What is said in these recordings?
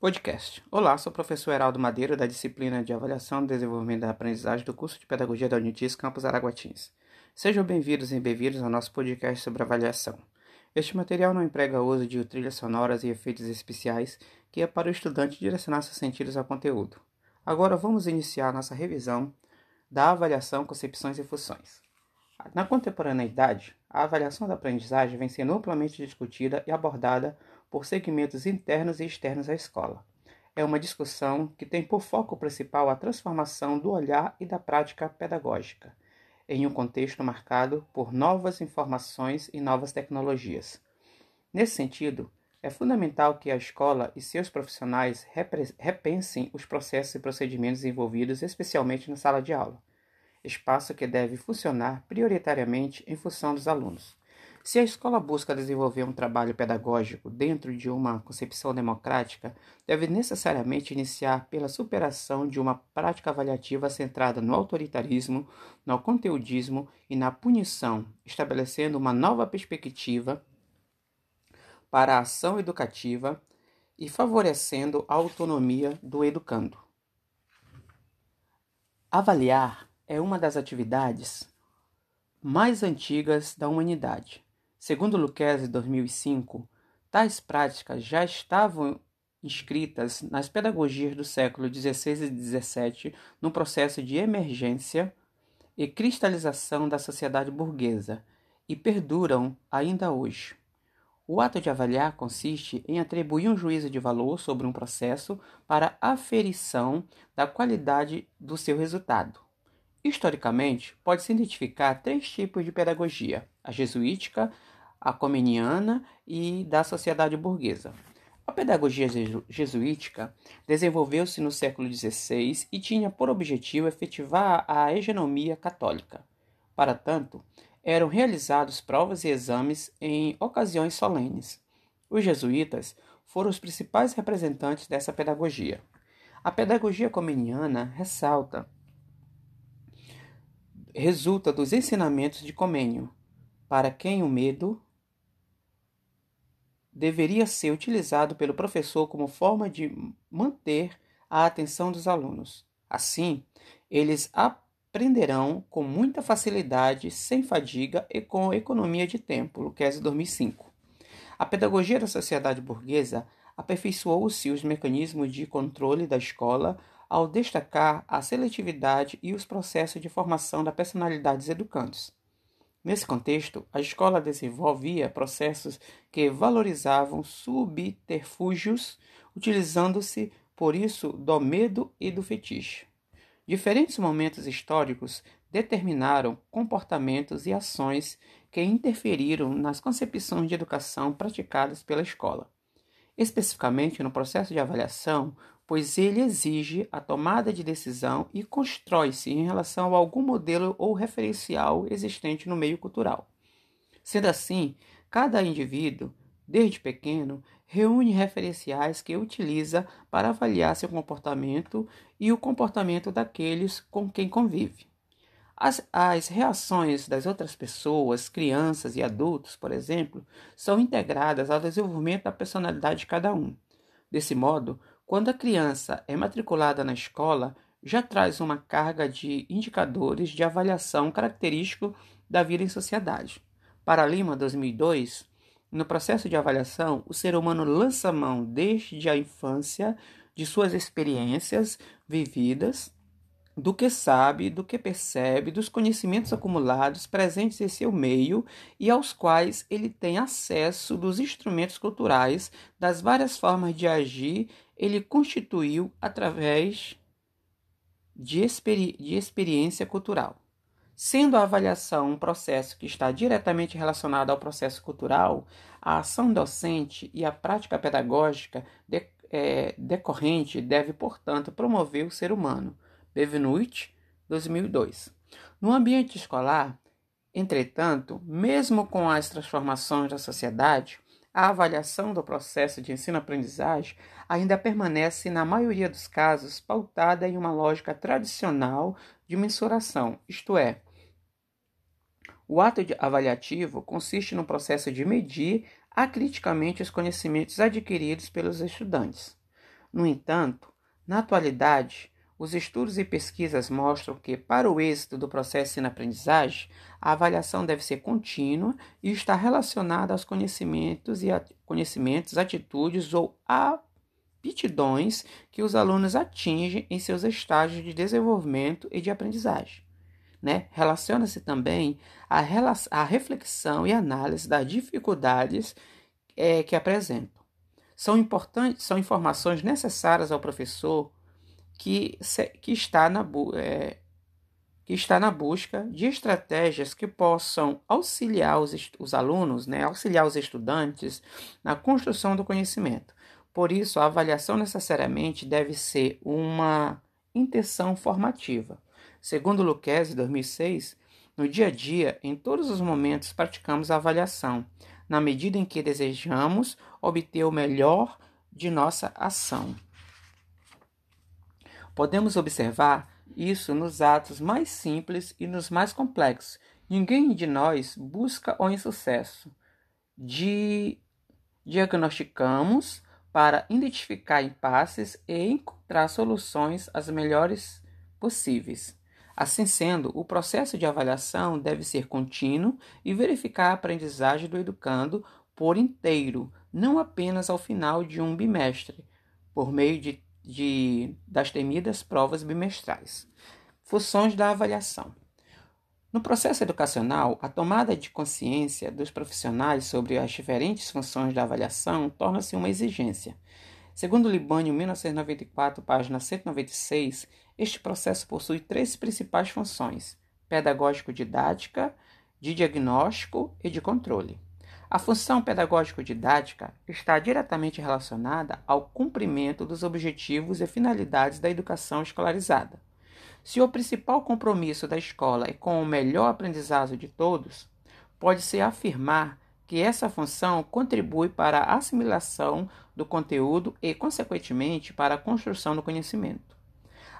Podcast. Olá, sou o professor Heraldo Madeira, da disciplina de Avaliação e Desenvolvimento da Aprendizagem do curso de Pedagogia da Unitis Campus Araguatins. Sejam bem-vindos e bem-vindos ao nosso podcast sobre avaliação. Este material não emprega o uso de trilhas sonoras e efeitos especiais, que é para o estudante direcionar seus sentidos ao conteúdo. Agora vamos iniciar nossa revisão da avaliação, concepções e funções. Na contemporaneidade, a avaliação da aprendizagem vem sendo amplamente discutida e abordada por segmentos internos e externos à escola. É uma discussão que tem por foco principal a transformação do olhar e da prática pedagógica, em um contexto marcado por novas informações e novas tecnologias. Nesse sentido, é fundamental que a escola e seus profissionais repensem os processos e procedimentos envolvidos, especialmente na sala de aula, espaço que deve funcionar prioritariamente em função dos alunos. Se a escola busca desenvolver um trabalho pedagógico dentro de uma concepção democrática, deve necessariamente iniciar pela superação de uma prática avaliativa centrada no autoritarismo, no conteudismo e na punição, estabelecendo uma nova perspectiva para a ação educativa e favorecendo a autonomia do educando. Avaliar é uma das atividades mais antigas da humanidade. Segundo Lucchesi 2005, tais práticas já estavam inscritas nas pedagogias do século XVI e XVII no processo de emergência e cristalização da sociedade burguesa e perduram ainda hoje. O ato de avaliar consiste em atribuir um juízo de valor sobre um processo para aferição da qualidade do seu resultado. Historicamente, pode-se identificar três tipos de pedagogia: a jesuítica, a comeniana e da sociedade burguesa. A pedagogia jesuítica desenvolveu-se no século XVI e tinha por objetivo efetivar a hegemonia católica. Para tanto, eram realizados provas e exames em ocasiões solenes. Os jesuítas foram os principais representantes dessa pedagogia. A pedagogia comeniana ressalta resulta dos ensinamentos de Comênio, para quem o medo deveria ser utilizado pelo professor como forma de manter a atenção dos alunos. Assim, eles aprenderão com muita facilidade, sem fadiga e com economia de tempo. Luquezzi 2005. A pedagogia da sociedade burguesa aperfeiçoou-se os mecanismos de controle da escola ao destacar a seletividade e os processos de formação da personalidade dos educandos. Nesse contexto, a escola desenvolvia processos que valorizavam subterfúgios, utilizando-se, por isso, do medo e do fetiche. Diferentes momentos históricos determinaram comportamentos e ações que interferiram nas concepções de educação praticadas pela escola. Especificamente no processo de avaliação, pois ele exige a tomada de decisão e constrói-se em relação a algum modelo ou referencial existente no meio cultural. Sendo assim, cada indivíduo, desde pequeno, reúne referenciais que utiliza para avaliar seu comportamento e o comportamento daqueles com quem convive. As, as reações das outras pessoas, crianças e adultos, por exemplo, são integradas ao desenvolvimento da personalidade de cada um. Desse modo, quando a criança é matriculada na escola, já traz uma carga de indicadores de avaliação característico da vida em sociedade. Para Lima, 2002, no processo de avaliação, o ser humano lança mão desde a infância de suas experiências vividas, do que sabe, do que percebe, dos conhecimentos acumulados presentes em seu meio e aos quais ele tem acesso dos instrumentos culturais, das várias formas de agir ele constituiu através de, experi de experiência cultural. Sendo a avaliação um processo que está diretamente relacionado ao processo cultural, a ação docente e a prática pedagógica de, é, decorrente deve, portanto, promover o ser humano. Bevenuit, 2002. No ambiente escolar, entretanto, mesmo com as transformações da sociedade, a avaliação do processo de ensino-aprendizagem ainda permanece, na maioria dos casos, pautada em uma lógica tradicional de mensuração, isto é, o ato avaliativo consiste no processo de medir acriticamente os conhecimentos adquiridos pelos estudantes. No entanto, na atualidade, os estudos e pesquisas mostram que, para o êxito do processo de aprendizagem, a avaliação deve ser contínua e estar relacionada aos conhecimentos e conhecimentos, atitudes ou aptidões que os alunos atingem em seus estágios de desenvolvimento e de aprendizagem. Né? Relaciona-se também à, reflexão e análise das dificuldades é, que apresentam. São importantes, são informações necessárias ao professor que, que, está na, é, que está na busca de estratégias que possam auxiliar os, os alunos, né, auxiliar os estudantes na construção do conhecimento. Por isso, a avaliação necessariamente deve ser uma intenção formativa. Segundo Lucchesi, 2006, no dia a dia, em todos os momentos, praticamos a avaliação, na medida em que desejamos obter o melhor de nossa ação. Podemos observar isso nos atos mais simples e nos mais complexos. Ninguém de nós busca o insucesso. De... Diagnosticamos para identificar impasses e encontrar soluções as melhores possíveis. Assim sendo, o processo de avaliação deve ser contínuo e verificar a aprendizagem do educando por inteiro, não apenas ao final de um bimestre, por meio de de, das temidas provas bimestrais. Funções da avaliação. No processo educacional, a tomada de consciência dos profissionais sobre as diferentes funções da avaliação torna-se uma exigência. Segundo Libânio, 1994, página 196, este processo possui três principais funções: pedagógico-didática, de diagnóstico e de controle. A função pedagógico-didática está diretamente relacionada ao cumprimento dos objetivos e finalidades da educação escolarizada. Se o principal compromisso da escola é com o melhor aprendizado de todos, pode-se afirmar que essa função contribui para a assimilação do conteúdo e, consequentemente, para a construção do conhecimento.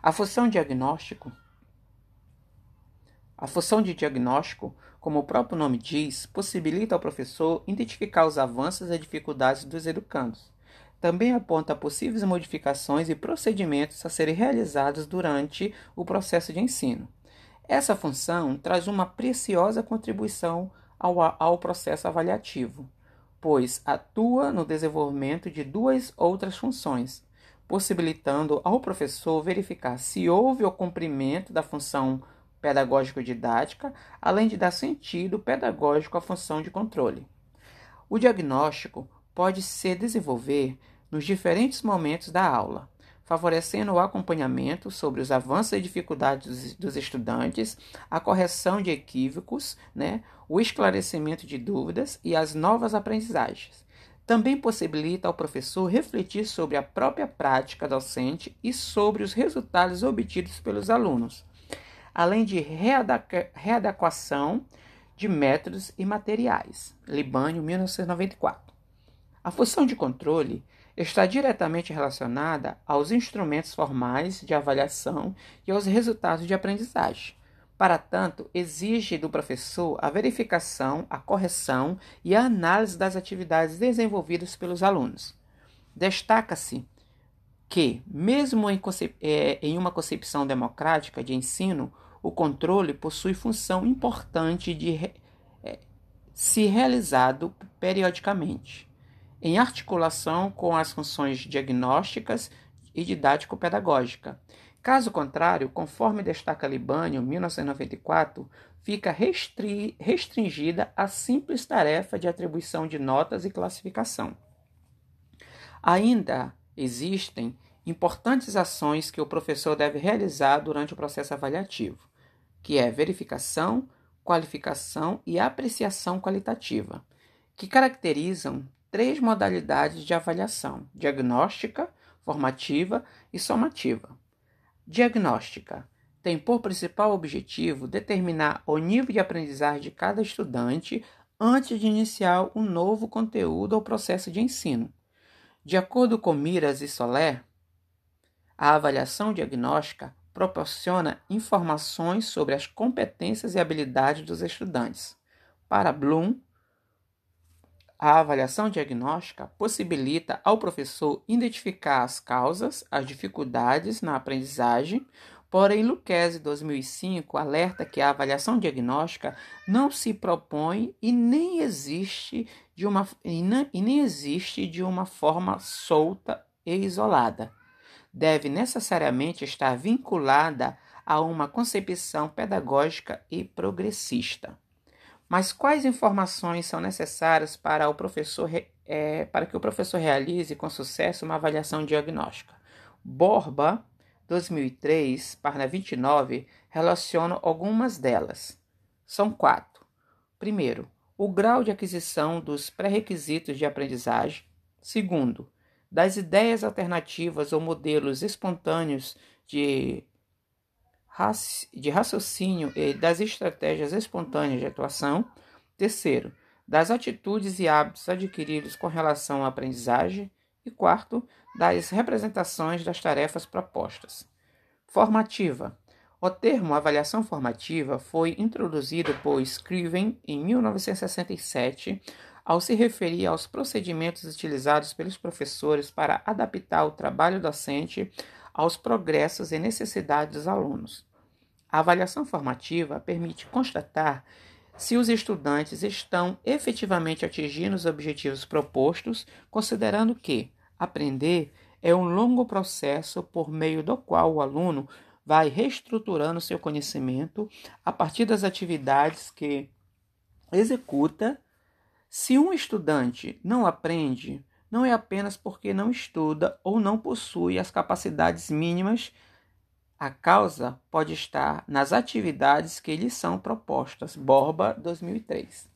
A função diagnóstico a função de diagnóstico, como o próprio nome diz, possibilita ao professor identificar os avanços e dificuldades dos educandos. Também aponta possíveis modificações e procedimentos a serem realizados durante o processo de ensino. Essa função traz uma preciosa contribuição ao, ao processo avaliativo, pois atua no desenvolvimento de duas outras funções, possibilitando ao professor verificar se houve o cumprimento da função pedagógico-didática, além de dar sentido pedagógico à função de controle. O diagnóstico pode se desenvolver nos diferentes momentos da aula, favorecendo o acompanhamento sobre os avanços e dificuldades dos estudantes, a correção de equívocos, né, o esclarecimento de dúvidas e as novas aprendizagens. Também possibilita ao professor refletir sobre a própria prática docente e sobre os resultados obtidos pelos alunos, além de readequação de métodos e materiais. Libânio, 1994. A função de controle está diretamente relacionada aos instrumentos formais de avaliação e aos resultados de aprendizagem. Para tanto, exige do professor a verificação, a correção e a análise das atividades desenvolvidas pelos alunos. Destaca-se que, mesmo em, é, em uma concepção democrática de ensino, o controle possui função importante de é, se realizado periodicamente, em articulação com as funções diagnósticas e didático-pedagógica. Caso contrário, conforme destaca Libânio, 1994, fica restri restringida à simples tarefa de atribuição de notas e classificação. Ainda existem importantes ações que o professor deve realizar durante o processo avaliativo que é verificação, qualificação e apreciação qualitativa, que caracterizam três modalidades de avaliação: diagnóstica, formativa e somativa. Diagnóstica tem por principal objetivo determinar o nível de aprendizagem de cada estudante antes de iniciar um novo conteúdo ou processo de ensino. De acordo com Miras e Soler, a avaliação diagnóstica proporciona informações sobre as competências e habilidades dos estudantes. Para Bloom, A avaliação diagnóstica possibilita ao professor identificar as causas, as dificuldades na aprendizagem, porém Lucchese 2005 alerta que a avaliação diagnóstica não se propõe e nem existe de uma, e nem existe de uma forma solta e isolada. Deve necessariamente estar vinculada a uma concepção pedagógica e progressista. Mas quais informações são necessárias para, o professor, é, para que o professor realize com sucesso uma avaliação diagnóstica? Borba, 2003, página 29, relaciona algumas delas. São quatro. Primeiro, o grau de aquisição dos pré-requisitos de aprendizagem. Segundo, das ideias alternativas ou modelos espontâneos de de raciocínio e das estratégias espontâneas de atuação. Terceiro, das atitudes e hábitos adquiridos com relação à aprendizagem. E quarto, das representações das tarefas propostas. Formativa. O termo avaliação formativa foi introduzido por Scriven em 1967 ao se referir aos procedimentos utilizados pelos professores para adaptar o trabalho docente aos progressos e necessidades dos alunos. A avaliação formativa permite constatar se os estudantes estão efetivamente atingindo os objetivos propostos, considerando que aprender é um longo processo por meio do qual o aluno vai reestruturando seu conhecimento a partir das atividades que executa. Se um estudante não aprende, não é apenas porque não estuda ou não possui as capacidades mínimas. A causa pode estar nas atividades que lhe são propostas. Borba, 2003.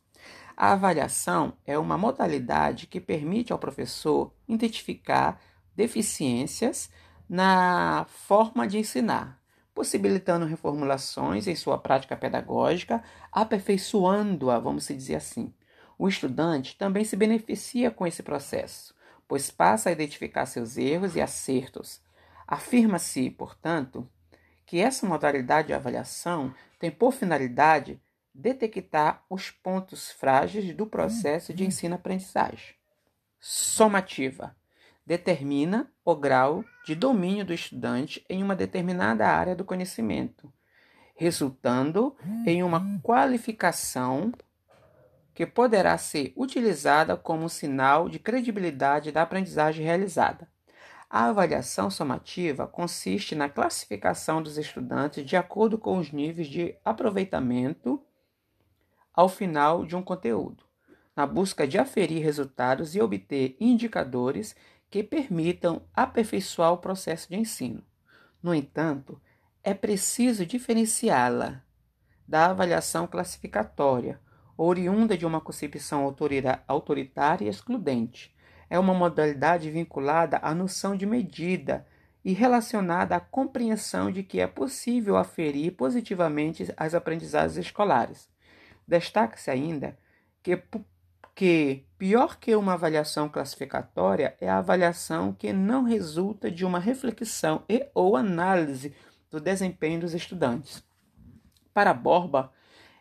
A avaliação é uma modalidade que permite ao professor identificar deficiências na forma de ensinar, possibilitando reformulações em sua prática pedagógica, aperfeiçoando-a, vamos dizer assim. O estudante também se beneficia com esse processo, pois passa a identificar seus erros e acertos. Afirma-se, portanto, que essa modalidade de avaliação tem por finalidade detectar os pontos frágeis do processo de ensino-aprendizagem. Somativa determina o grau de domínio do estudante em uma determinada área do conhecimento, resultando em uma qualificação que poderá ser utilizada como sinal de credibilidade da aprendizagem realizada. A avaliação somativa consiste na classificação dos estudantes de acordo com os níveis de aproveitamento ao final de um conteúdo, na busca de aferir resultados e obter indicadores que permitam aperfeiçoar o processo de ensino. No entanto, é preciso diferenciá-la da avaliação classificatória, oriunda de uma concepção autoritária e excludente. É uma modalidade vinculada à noção de medida e relacionada à compreensão de que é possível aferir positivamente as aprendizagens escolares. Destaca-se ainda que, que pior que uma avaliação classificatória é a avaliação que não resulta de uma reflexão e ou análise do desempenho dos estudantes. Para Borba,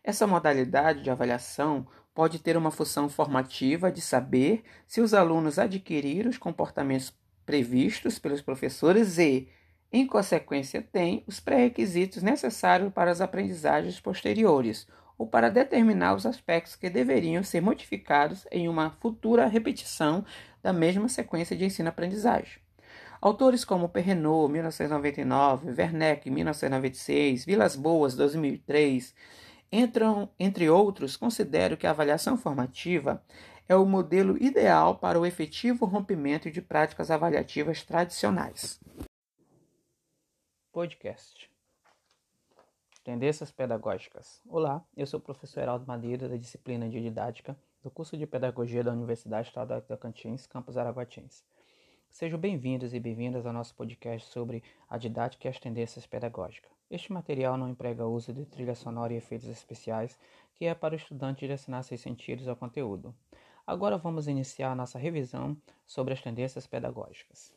essa modalidade de avaliação pode ter uma função formativa de saber se os alunos adquiriram os comportamentos previstos pelos professores e, em consequência, têm os pré-requisitos necessários para as aprendizagens posteriores ou para determinar os aspectos que deveriam ser modificados em uma futura repetição da mesma sequência de ensino-aprendizagem. Autores como Perrenot, 1999, Werneck, 1996, Vilas Boas, 2003, Entram, entre outros, considero que a avaliação formativa é o modelo ideal para o efetivo rompimento de práticas avaliativas tradicionais. Podcast Tendências Pedagógicas. Olá, eu sou o professor Heraldo Madeira, da disciplina de Didática, do curso de Pedagogia da Universidade Estadual de Tocantins, campus Araguatins. Sejam bem-vindos e bem-vindas ao nosso podcast sobre a didática e as tendências pedagógicas. Este material não emprega uso de trilha sonora e efeitos especiais, que é para o estudante direcionar seus sentidos ao conteúdo. Agora vamos iniciar nossa revisão sobre as tendências pedagógicas.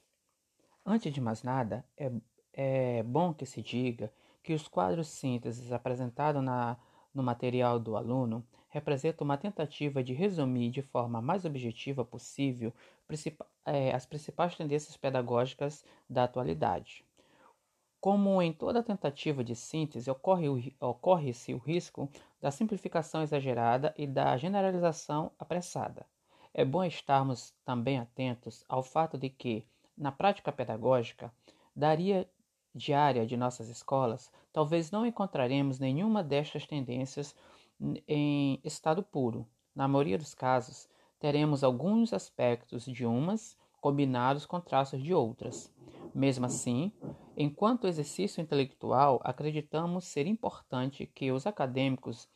Antes de mais nada, é, é bom que se diga que os quadros sínteses apresentados na, no material do aluno representa uma tentativa de resumir de forma mais objetiva possível é, as principais tendências pedagógicas da atualidade. Como em toda tentativa de síntese, ocorre-se ocorre o risco da simplificação exagerada e da generalização apressada. É bom estarmos também atentos ao fato de que, na prática pedagógica, daria diária de nossas escolas, talvez não encontraremos nenhuma destas tendências em estado puro. Na maioria dos casos, teremos alguns aspectos de umas combinados com traços de outras. Mesmo assim, enquanto exercício intelectual, acreditamos ser importante que os acadêmicos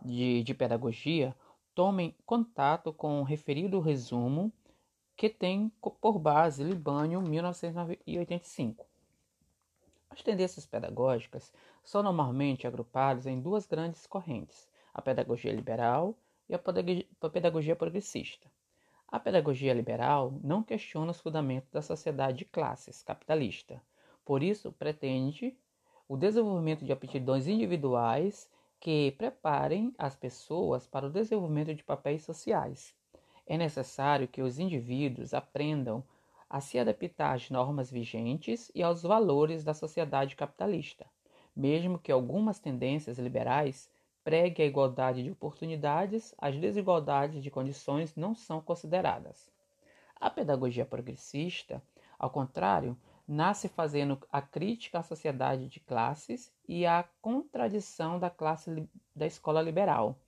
de, de pedagogia tomem contato com o referido resumo que tem por base Libânio 1985. As tendências pedagógicas são normalmente agrupadas em duas grandes correntes: a pedagogia liberal e a pedagogia progressista. A pedagogia liberal não questiona os fundamentos da sociedade de classes capitalista, por isso pretende o desenvolvimento de aptidões individuais que preparem as pessoas para o desenvolvimento de papéis sociais. É necessário que os indivíduos aprendam a se adaptar às normas vigentes e aos valores da sociedade capitalista, mesmo que algumas tendências liberais preguem a igualdade de oportunidades, as desigualdades de condições não são consideradas. A pedagogia progressista, ao contrário, nasce fazendo a crítica à sociedade de classes e à contradição da classe da escola liberal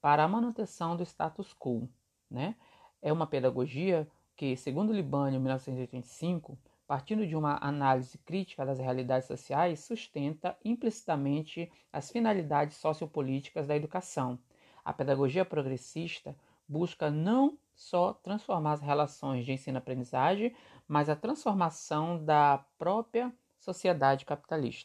para a manutenção do status quo. Né? É uma pedagogia que, segundo Libânio, em 1985, partindo de uma análise crítica das realidades sociais, sustenta implicitamente as finalidades sociopolíticas da educação. A pedagogia progressista busca não só transformar as relações de ensino-aprendizagem, mas a transformação da própria sociedade capitalista.